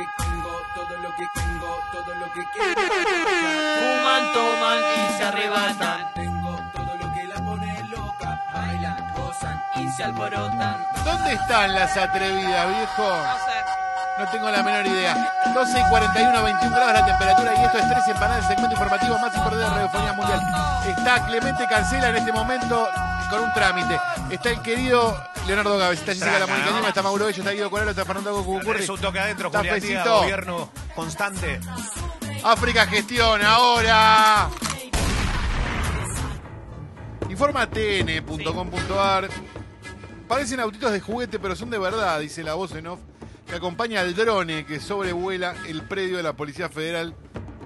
que tengo, todo lo que tengo, todo lo que quiero. Fuman, toman y se arrebatan. Tengo todo lo que la pone loca, bailan, gozan y se alborotan. ¿Dónde están las atrevidas, viejo? No sé. No tengo la menor idea. 12 y 41, 21 grados la temperatura y esto es 3 empanadas, el segmento informativo más importante de la radiofonía mundial. Está Clemente Cancela en este momento con un trámite. Está el querido Leonardo está Jessica La Mónica está Mauro Bello, está Guido Coralo, está Fernando Cucurri. Tenés un toque adentro, Julián Díaz, gobierno constante. África Gestión, ahora. Informa tn.com.ar. Parecen autitos de juguete, pero son de verdad, dice la voz en off, que acompaña al drone que sobrevuela el predio de la Policía Federal.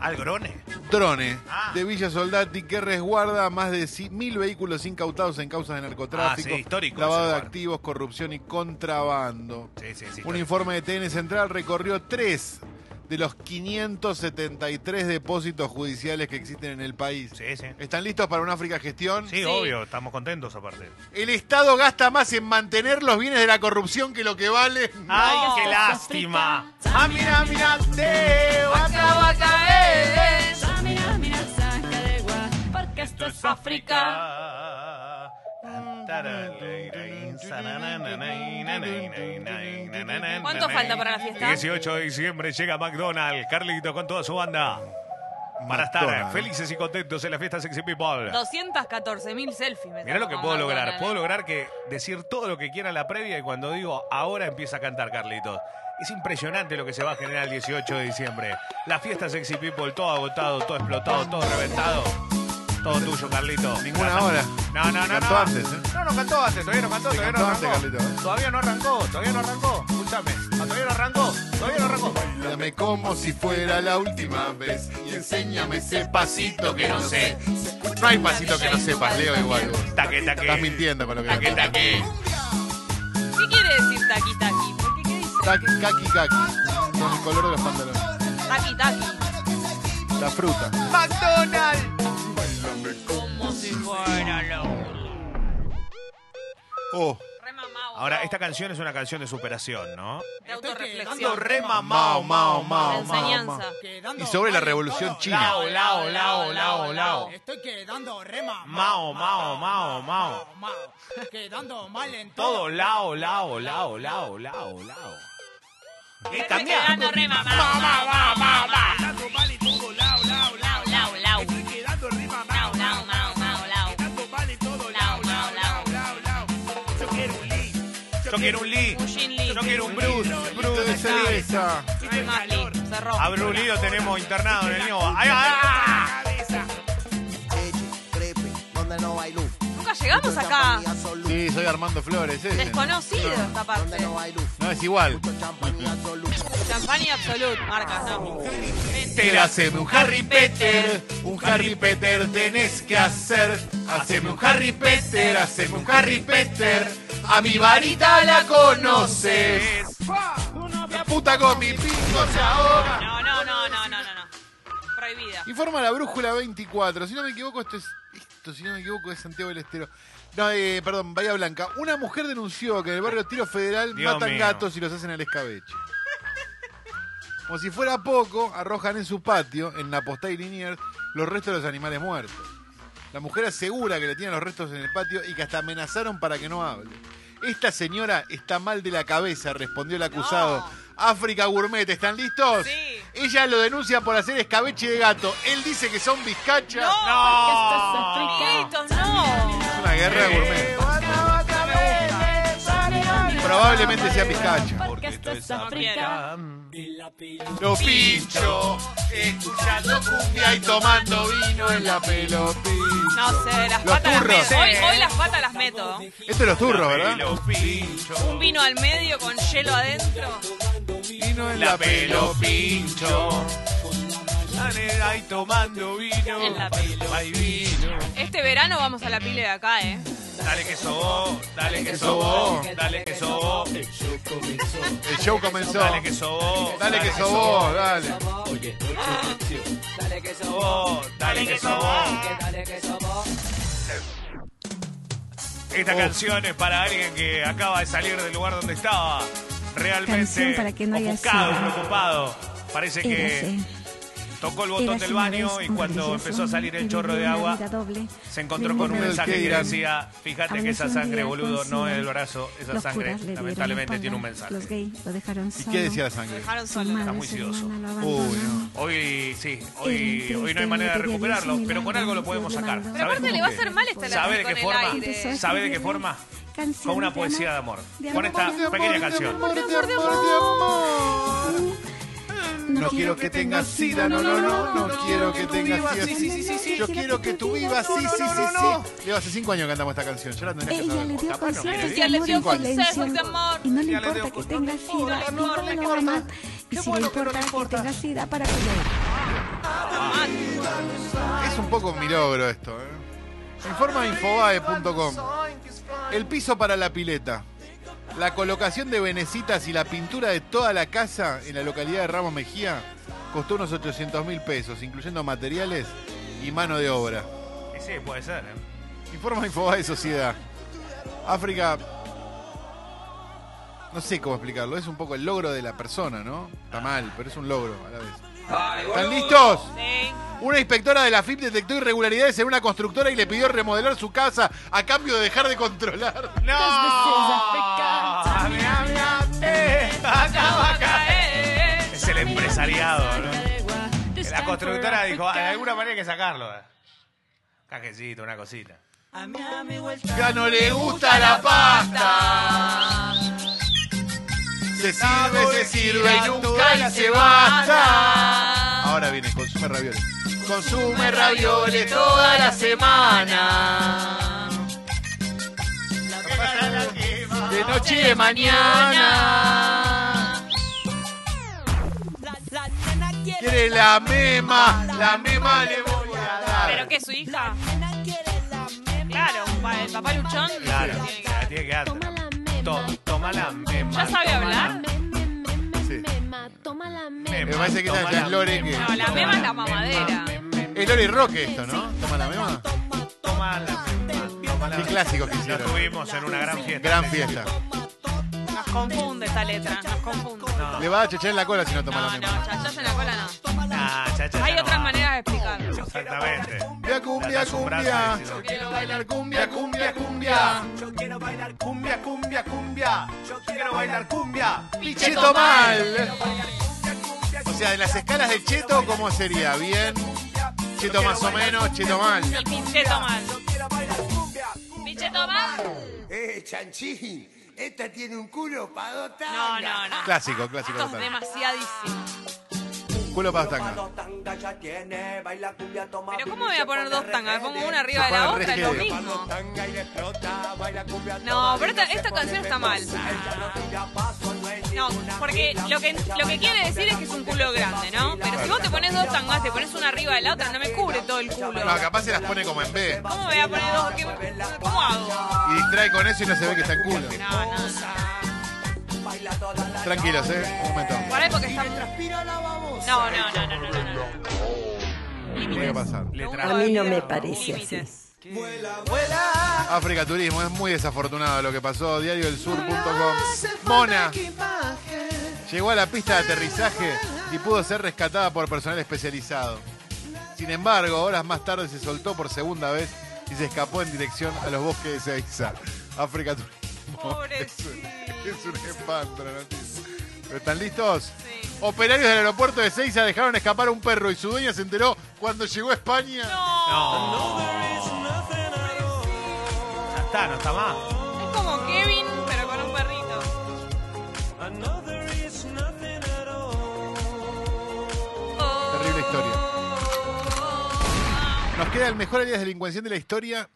Al grone. Drone Ah. de Villa Soldati que resguarda más de ci- mil vehículos incautados en causas de narcotráfico, Ah, sí, histórico lavado de lugar. activos, corrupción y contrabando. Sí, sí, sí. Un informe de TN Central recorrió tres de los 573 depósitos judiciales que existen en el país. Sí, sí. ¿Están listos para una África Gestión? Sí, obvio, estamos contentos aparte. El Estado gasta más en mantener los bienes de la corrupción que lo que vale. ¡Ay, No. qué lástima! ¡Ah, mira, mira! te va a Acá va a caer. Mira, mira, saca de gua, porque esto es África. ¿Cuánto falta para la fiesta? 18 de diciembre llega McDonald's, Carlito con toda su banda. Para estar felices y contentos en la fiesta Sexy People. 214 mil selfies. me Mirá lo que puedo lograr. Puedo lograr que decir todo lo que quiera en la previa y cuando digo ahora empieza a cantar Carlitos. Es impresionante lo que se va a generar el 18 de diciembre. La fiesta Sexy People, todo agotado, todo explotado, todo reventado. Todo tuyo, Carlito. Ninguna hora. No, no, no. Cantó no. antes, ¿eh? No, no cantó antes, todavía no cantó, todavía cantó no antes, arrancó. Carlito, ¿eh? Todavía no arrancó, todavía no arrancó. Escúchame. Ah, Todavía no arrancó, todavía no arrancó. Dame como si fuera la última vez y enséñame ese pasito que no sé. No hay pasito que no sepas, Leo, igual. vos. Taque, taque. Estás mintiendo con lo que Taque, taque. ¿Qué quiere decir taqui taqui? ¿Por qué qué dice? Taqui, Kaki, kaki. Con el color de los pantalones. Taqui taqui. La fruta. McDonald's. Como si fuera lo. Oh. Ahora, esta canción es una canción de superación, ¿no? De autorreflexión. re Mao, Mao, Mao, enseñanza. Mao, Mao. Y sobre la revolución china. Lao, lao, lao, lao, lao. Estoy quedando re mamado. Mao, Mao, Mao, Mao. Mao. Quedando mal en Todo todo. lao, lao, lao, lao, lao, lao. ¿Qué Estoy cambia? quedando re mamado. Quedando mal en todo, lao, lao, lao. Yo quiero un Lee. Un Gin Lee. Yo quiero un Bruce. Fruta de cerveza. No hay más Lee. Cerró. A Bruce Lee lo tenemos internado en el no hay luz. Nunca llegamos acá. Sí, soy Armando Flores, ese. Desconocido esta parte. No es igual. Champagne Absolut, marcas, ¿no? Te haceme un Harry Potter, un Harry Potter tenés que hacer. Haceme un Harry Potter, haceme un Harry Potter. A mi varita la conoces. La puta con mi pico se ahoga. No, no, no, no, no, no, no. Prohibida. Informa la brújula 24. Si no me equivoco, esto es. Esto, si no me equivoco, es Santiago del Estero. No, eh, perdón, Bahía Blanca. Una mujer denunció que en el barrio Tiro Federal Dios matan mío. gatos y los hacen al escabeche. Como si fuera poco, arrojan en su patio, en la postal y Liniers, los restos de los animales muertos. La mujer asegura que le tienen los restos en el patio y que hasta amenazaron para que no hable. Esta señora está mal de la cabeza, respondió el acusado. África Gourmet, ¿están listos? Sí. Ella lo denuncia por hacer escabeche de gato. Él dice que son bizcachas. ¡No! Amiguitos, no. Es una guerra de gourmet. Probablemente sea bizcacha. Esto es África. Lo pincho, escuchando cumbia y tomando vino en la pelo pincho. No sé, las Los patas las turros. meto. Hoy, hoy las patas las meto. Esto es los turros, ¿verdad? Pincho. Un vino al medio con hielo adentro. Vino en La la pelo pincho. Ahí tomando vino. En la pelo. Hay vino. Este verano vamos a la pile de acá, ¿eh? Dale que sobó, dale que sobó, dale que sobó, El show comenzó. dale que sobó, Dale que sobó, dale. sobó, dale que sobó. Esta canción es para alguien que acaba de salir del lugar donde estaba. realmente Canción para que no haya ofuscado, sida. preocupado. Parece que Érase. Tocó el botón del baño y cuando empezó a salir el chorro de agua, doble se encontró con un mensaje ¿Qué que decía, fíjate que esa sangre, boludo, no es el brazo, esa sangre lamentablemente la tiene un mensaje. Los gays lo dejaron ¿Y solo. qué decía la sangre? Dejaron solo. madre, muy sidoso. Uy, no. Hoy sí, hoy, hoy no hay manera de recuperarlo, pero con algo lo podemos sacar. Pero ¿Sabes aparte le va a hacer mal esta ¿Sabe de qué forma? ¿Sabe de qué forma? Con una poesía de amor. Con esta pequeña canción. No quiero que tengas sida, no, no, no, no quiero que tengas sida. Sí, sí, sí, sí, sí. Yo quiero que tú vivas, sí, sí, sí, sí. Lleva hace cinco años que cantamos esta canción, ya la tendrías que Ella le saber. Ya le dio consejos de amor. Y no le importa que tenga sida, no importa, le no va le mal. Y si le importa que tenga sida, para que lo Es un poco un milagro esto, ¿eh? Informa infobae.com. El piso para la pileta. La colocación de venecitas y la pintura de toda la casa en la localidad de Ramos Mejía costó unos 800 mil pesos, incluyendo materiales y mano de obra. Y sí, puede ser. ¿eh? Informa Infobae Sociedad. África. No sé cómo explicarlo. Es un poco el logro de la persona, ¿no? Está mal, pero es un logro a la vez. ¿Están listos? Sí. Una inspectora de la FIP detectó irregularidades en una constructora y le pidió remodelar su casa a cambio de dejar de controlar. ¡No! Acaba caer. Es el empresariado, ¿no? La constructora dijo, "Ah, de alguna manera hay que sacarlo. eh". Cajecito, una cosita. Ya no le gusta la pasta. Se sirve, se sirve y nunca y se basta. Ahora viene, consume ravioles. Consume ravioles toda la semana. De noche y de mañana. Quiere la mema, la mema le voy a dar. ¿Pero qué, su hija? Claro, el papá luchón. Claro, tiene que- la tiene que dar. To- Toma la mema. ¿Ya sabe hablar? Sí. Toma la Mema, Me parece que toma ya la es Lore que. No, la mema es la mamadera. Es Lore Roque esto, ¿no? Toma la mema. Toma la mema. Toma la Qué mema. clásicos que Lo hicieron. tuvimos en una gran fiesta. Gran fiesta. Nos confunde esta letra, nos confunde. Le va a chechar en la cola si no toma No, la no, mema. chachas en la cola no. Ah, Hay no otras va. maneras de explicarlo. Exactamente. Cumbia, cumbia, cumbia. ¿no? Quiero bailar cumbia, cumbia, cumbia. Yo quiero bailar cumbia, cumbia, cumbia. Yo quiero bailar cumbia. Cheto mal. O sea, de las escalas de cheto, ¿cómo sería? Bien. Cheto más o menos, cheto mal. Y pincheto mal. Pincheto mal. Eh, chanchín, esta tiene un culo para dos No, no, no. Clásico, clásico Esto es total. demasiadísimo. Culo para tanga. Pero ¿cómo voy a poner dos tangas? Pongo una arriba de la otra, es lo mismo. No, pero esta, esta canción está mal. No, porque lo que, lo que quiere decir es que es un culo grande, ¿no? Pero si vos te pones dos tangas, te pones una arriba de la otra, no me cubre todo el culo. No, capaz se las pone como en B. ¿Cómo voy a poner dos? ¿Qué- ¿Cómo hago? Y distrae con eso y no se ve que está en culo. No, no. Tranquilos, eh. Un momento. Por ahí porque está... No, no, no, no, no, no, no. Tiene que pasar. A mí no me parece así. Límites. África Turismo, es muy desafortunado lo que pasó. Diariodelsur.com. Mona llegó a la pista de aterrizaje y pudo ser rescatada por personal especializado. Sin embargo, horas más tarde se soltó por segunda vez y se escapó en dirección a los bosques de Seiza. África Turismo. Pobrecito. Es un espanto la noticia. ¿Pero ¿Están listos? Sí. Operarios del aeropuerto de Seiza dejaron escapar a un perro y su dueña se enteró cuando llegó a España. No. Ya está, no está más. Es como Kevin, pero con un perrito. Terrible historia. Nos queda el mejor área de delincuencia de la historia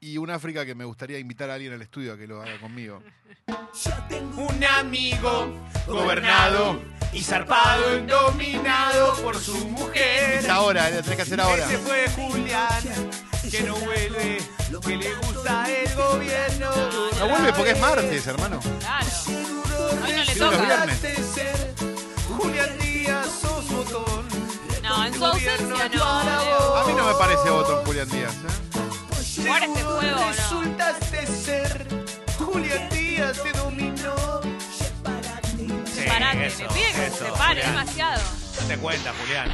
y un África que me gustaría invitar a alguien al estudio a que lo haga conmigo. Un amigo Gobernado y zarpado y dominado por su mujer. Es ahora, la tenés que hacer ahora. Ese fue Julián, que no vuelve, que le gusta el gobierno. No vuelve porque es martes, hermano. Claro. Hoy no le toca. Julián Díaz, sos botón. No, en su ausencia no. A mí no me parece botón Julián Díaz. ¿eh? Jugar este juego, no. Resultas de ser Julián Díaz te dominó. Eso, pide que eso, se separe, Julián. demasiado. Te cuenta, Julián.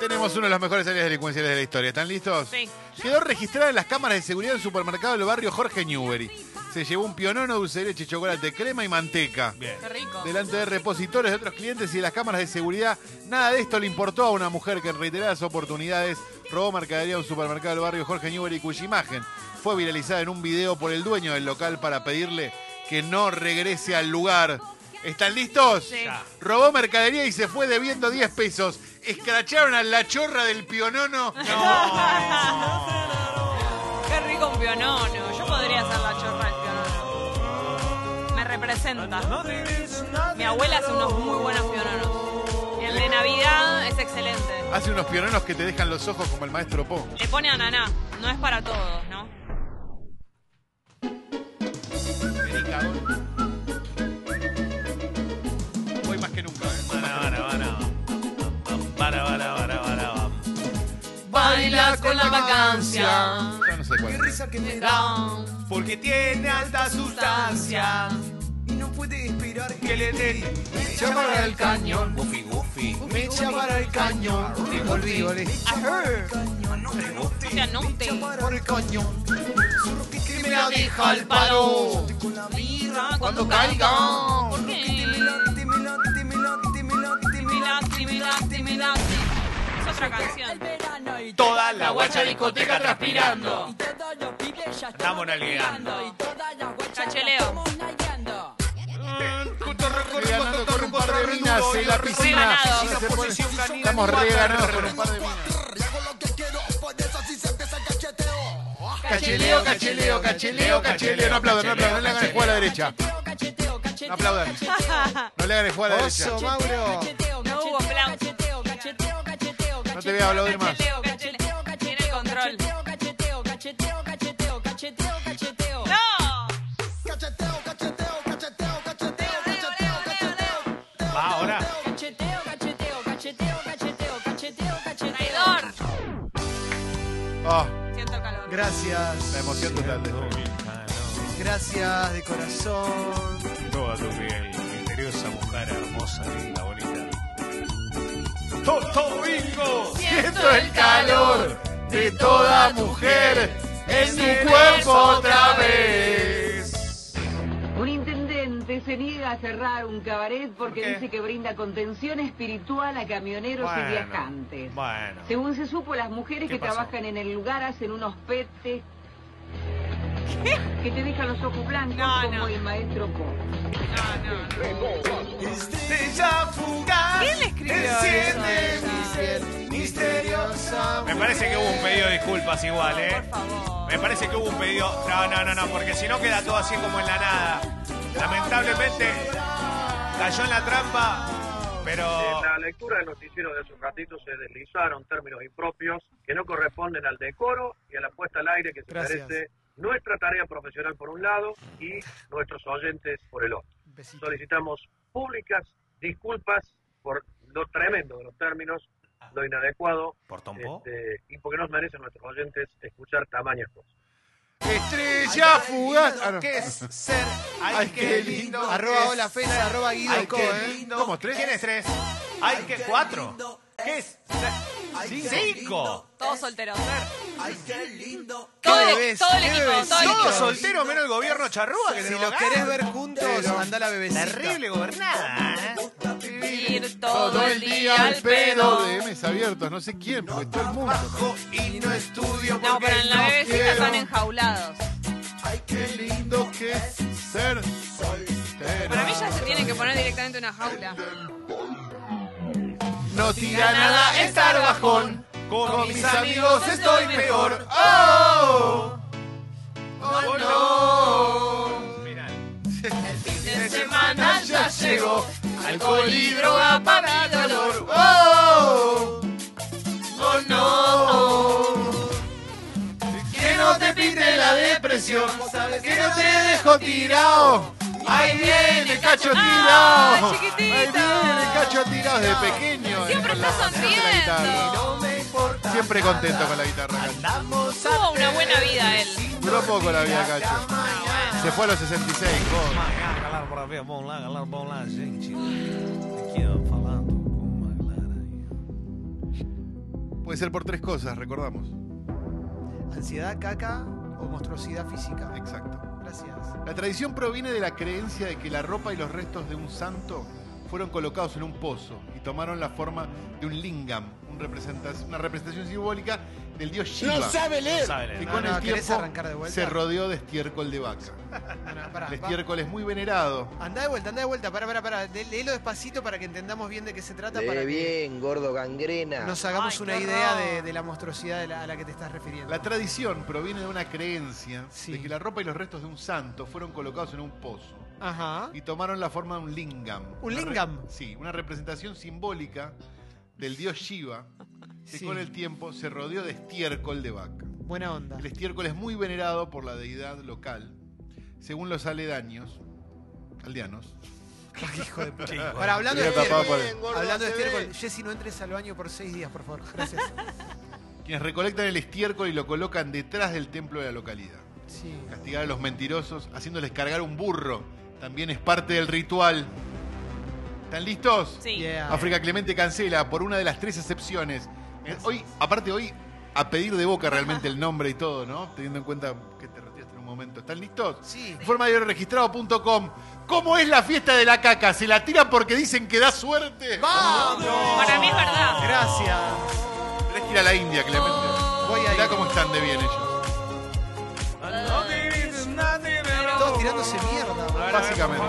Tenemos uno de los mejores áreas delincuenciales de la historia. ¿Están listos? Sí. Quedó registrada en las cámaras de seguridad del supermercado del barrio Jorge Newbery. Se llevó un pionono, dulce de leche, chocolate, crema y manteca. Bien. Qué rico. Delante de repositores de otros clientes y de las cámaras de seguridad, nada de esto le importó a una mujer que en reiteradas oportunidades robó mercadería a un supermercado del barrio Jorge Newbery cuya imagen fue viralizada en un video por el dueño del local para pedirle que no regrese al lugar. ¿Están listos? Sí. Robó mercadería y se fue debiendo 10 pesos. Escracharon a la chorra del pionono. Qué rico un pionono. Yo podría ser la chorra del pionono. Me representa. Mi abuela hace unos muy buenos piononos. Navidad es excelente. Hace unos piononos que te dejan los ojos como el maestro Po. Le pone ananá. No es para todos, ¿no? Hoy más que nunca. ¿eh? Para, para, para. Para, para, para, para. Baila con la vacancia. Yo no sé cuál. es. que me da Porque tiene alta sustancia. y no puede esperar Que le den. para el cañón. Me echa para el cañón. Volví, volví. O sea, no te. Para el cañón. Que Me la deja al palo. con la birra. Cuando caiga. ¿Por qué? Es otra canción. Toda la guacha discoteca transpirando. Estamos navegando. Cacheleo. De minas en la piscina. Estamos re ganados con un par de minas. Cacheleo, cacheleo, cacheleo, cacheleo. No aplaudan, no aplaudan, no le hagan el juego a la derecha. No aplaudan. No le hagan el juego a la derecha. Oso, Mauro. No hubo plan. No te voy a aplaudir más. Tiene el control. Gracias. la emoción total. de esto. Gracias de corazón. Toda tu piel, misteriosa mujer, hermosa, linda, bonita. ¡Toto Bingo! Siento el calor de toda mujer en su cuerpo se niega a cerrar un cabaret porque dice que brinda contención espiritual a camioneros Bueno, y viajantes. Bueno. Según se supo, las mujeres ¿Qué que pasó? trabajan en el lugar hacen unos petes que te dejan los ojos blancos No, como no. el maestro Po. No, no. Fugaz. ¿Quién le escribió enciende eso? misteriosa. Me parece que hubo un pedido de disculpas igual, ¿eh? Por favor. Me parece que hubo un pedido. No, no, no, no, porque si no queda todo así como en la nada. Lamentablemente cayó en la trampa, pero. En la lectura del noticiero de hace un ratito se deslizaron términos impropios que no corresponden al decoro y a la puesta al aire que se Gracias. merece nuestra tarea profesional por un lado y nuestros oyentes por el otro. Besito. Solicitamos públicas disculpas por lo tremendo de los términos, lo inadecuado ¿Por este, y porque nos merecen nuestros oyentes escuchar tamañas cosas. Estrella fugaz. Ah, no. ¿Qué es ser? Ay, Ay, qué qué lindo. lindo Arroba es hola Fena, arroba Guido Ay, Co, qué ¿eh? lindo. ¿Cómo, tres? ¿Quién es tres? ¡Ay, qué cuatro! ¿Qué es? ¡Cinco! Todos solteros. ¿Qué Todo, el- bebés? todo el ¿Qué equipo, bebés? todo el Todos solteros menos el gobierno charrúa que Si los acá. querés ver juntos, anda a la bebecita. Terrible gobernada, Todo el día al pedo de M's abiertos. No sé quién, porque todo el mundo. Y no estudio No, pero en la bebecita quiero. están enjaulados. Ay, qué lindo que es ser soltero. Para mí ya se tiene que poner directamente una jaula. No tira nada estar bajón. Con, mis amigos estoy peor. ¡Oh! ¡Oh, no! Mirá. De semana ya llegó. Alcohol y droga para dolor. ¡Oh! ¡Oh, no! Que no te pinte la depresión. Que no te dejo tirado. Ahí viene cacho Ah, tirado. Ahí viene cacho tirado de pequeño. Siempre está sonriendo. Siempre contento con la guitarra. Tuvo una buena vida él. Duró poco la vida, Cacho. Se fue a los 66, joder. Galera, ver, vamos lá, galera, vamos lá, gente. Aqui, ó, falando com uma galera aí. Puede ser por tres cosas, recordamos. Ansiedad, caca o monstruosidad física. Exacto. Gracias. La tradición proviene de la creencia de que la ropa y los restos de un santo fueron colocados en un pozo y tomaron la forma de un lingam, un representa- una representación simbólica del dios Shiva. ¡No sabe leer! Sabe que leer. con No, no, el ¿querés tiempo de se rodeó de estiércol de vaca. Pará, El va- estiércol es muy venerado. Andá de vuelta, andá de vuelta, para, para, para. Léelo despacito para que entendamos bien de qué se trata. para Lee que bien, gordo gangrena. nos hagamos Ay, una idea de, de la monstruosidad de la- a la que te estás refiriendo. La tradición proviene de una creencia Sí. de que la ropa y los restos de un santo fueron colocados en un pozo Ajá. y tomaron la forma de un lingam. ¿Un lingam? sí, una representación simbólica del dios Shiva que Sí. con el tiempo se rodeó de estiércol de vaca. Buena onda. El estiércol es muy venerado por la deidad local, según los aledaños, aldeanos. Hijo de puta. Qué hijo de Para, hablando de estiércol, Bien, gordo, hablando de estiércol, Jessy, no entres al baño por seis días, por favor. Gracias. Quienes recolectan el estiércol y lo colocan detrás del templo de la localidad. Sí. Castigar a los mentirosos haciéndoles cargar un burro también es parte del ritual. ¿Están listos? Sí. Yeah. África Clemente cancela por una de las tres excepciones. Eh, Hoy, aparte hoy, a pedir de boca realmente el nombre y todo, ¿no? Teniendo en cuenta que te retiraste en un momento. ¿Están listos? Sí. Informadiorregistrado.com. ¿Cómo es la fiesta de la caca? ¿Se la tiran porque dicen que da suerte? ¡Vamos! Para mí es verdad. Gracias. Tenés que ir a la India, Clemente. Voy a Mirá ir. cómo están de bien ellos. Todos tirándose mierda. Básicamente.